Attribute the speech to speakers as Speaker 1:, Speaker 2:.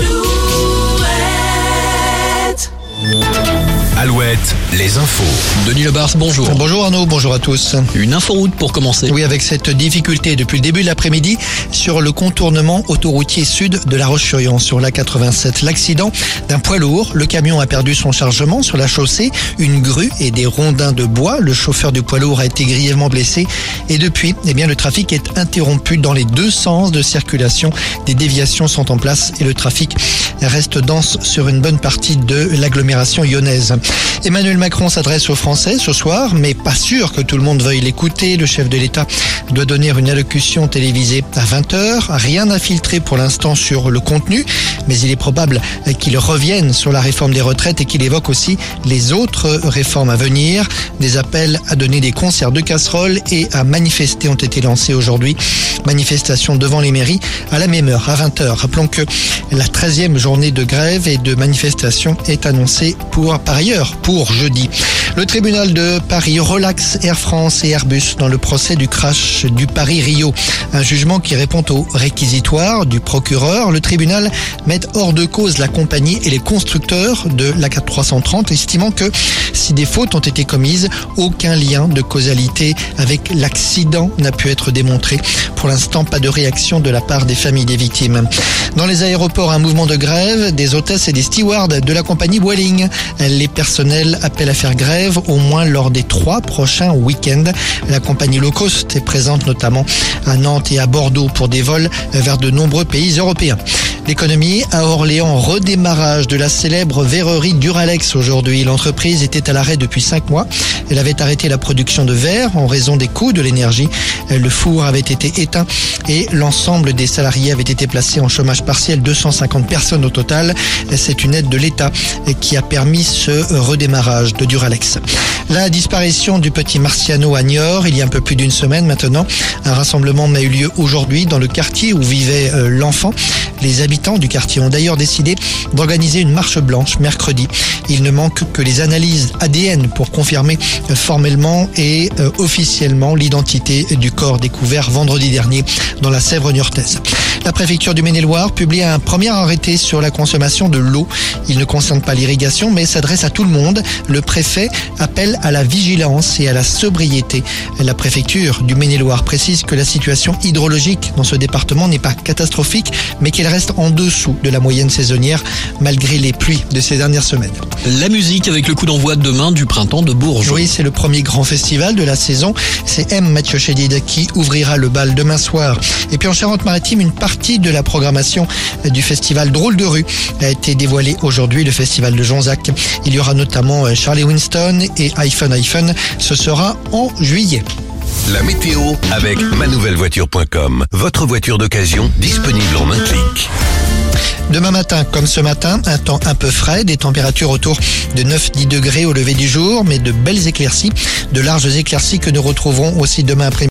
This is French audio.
Speaker 1: do. Alouette, les infos.
Speaker 2: Denis Lebars, bonjour.
Speaker 3: Bonjour Arnaud, bonjour à tous.
Speaker 2: Une inforoute pour commencer.
Speaker 3: Oui, avec cette difficulté depuis le début de l'après-midi sur le contournement autoroutier sud de La Roche-sur-Yon sur la 87. L'accident d'un poids lourd, le camion a perdu son chargement sur la chaussée, une grue et des rondins de bois. Le chauffeur du poids lourd a été grièvement blessé et depuis, eh bien, le trafic est interrompu dans les deux sens de circulation. Des déviations sont en place et le trafic reste dense sur une bonne partie de l'agglomération lyonnaise. Emmanuel Macron s'adresse aux Français ce soir, mais pas sûr que tout le monde veuille l'écouter. Le chef de l'État doit donner une allocution télévisée à 20h. Rien n'a filtré pour l'instant sur le contenu, mais il est probable qu'il revienne sur la réforme des retraites et qu'il évoque aussi les autres réformes à venir. Des appels à donner des concerts de casseroles et à manifester ont été lancés aujourd'hui. Manifestation devant les mairies à la même heure, à 20h. Rappelons que la 13e journée de grève et de manifestation est annoncée pour, par ailleurs, jeudi. Le tribunal de Paris relaxe Air France et Airbus dans le procès du crash du Paris-Rio. Un jugement qui répond au réquisitoire du procureur. Le tribunal met hors de cause la compagnie et les constructeurs de la 330, estimant que si des fautes ont été commises, aucun lien de causalité avec l'accident n'a pu être démontré. Pour l'instant, pas de réaction de la part des familles des victimes. Dans les aéroports, un mouvement de grève des hôtesses et des stewards de la compagnie Vueling. Les personnels appellent à faire au moins lors des trois prochains week-ends. La compagnie low cost est présente notamment à Nantes et à Bordeaux pour des vols vers de nombreux pays européens. L'économie à Orléans, redémarrage de la célèbre verrerie Duralex aujourd'hui. L'entreprise était à l'arrêt depuis cinq mois. Elle avait arrêté la production de verre en raison des coûts de l'énergie. Le four avait été éteint et l'ensemble des salariés avaient été placés en chômage partiel. 250 personnes au total. C'est une aide de l'État qui a permis ce redémarrage de Duralex. La disparition du petit Marciano à Niort, il y a un peu plus d'une semaine maintenant. Un rassemblement a eu lieu aujourd'hui dans le quartier où vivait l'enfant. Les habitants du quartier ont d'ailleurs décidé d'organiser une marche blanche mercredi. Il ne manque que les analyses ADN pour confirmer formellement et officiellement l'identité du corps découvert vendredi dernier dans la Sèvre niortaise. La préfecture du Maine-et-Loire publie un premier arrêté sur la consommation de l'eau. Il ne concerne pas l'irrigation mais s'adresse à tout le monde. Le préfet appelle à la vigilance et à la sobriété. La préfecture du Maine-et-Loire précise que la situation hydrologique dans ce département n'est pas catastrophique mais qu'elle reste en dessous de la moyenne saisonnière malgré les pluies de ces dernières semaines.
Speaker 2: La musique avec le coup d'envoi demain du printemps de Bourges.
Speaker 3: Oui, c'est le premier grand festival de la saison. C'est M. Mathieu Chédid qui ouvrira le bal demain soir. Et puis en Charente-Maritime, une partie de la programmation du festival Drôle de rue a été dévoilée aujourd'hui, le festival de Jonzac. Il y aura notamment Charlie Winston et iPhone iPhone. Ce sera en juillet.
Speaker 1: La météo avec manouvellevoiture.com. Votre voiture d'occasion disponible en un clic.
Speaker 3: Demain matin, comme ce matin, un temps un peu frais, des températures autour de 9-10 degrés au lever du jour, mais de belles éclaircies, de larges éclaircies que nous retrouverons aussi demain après-midi.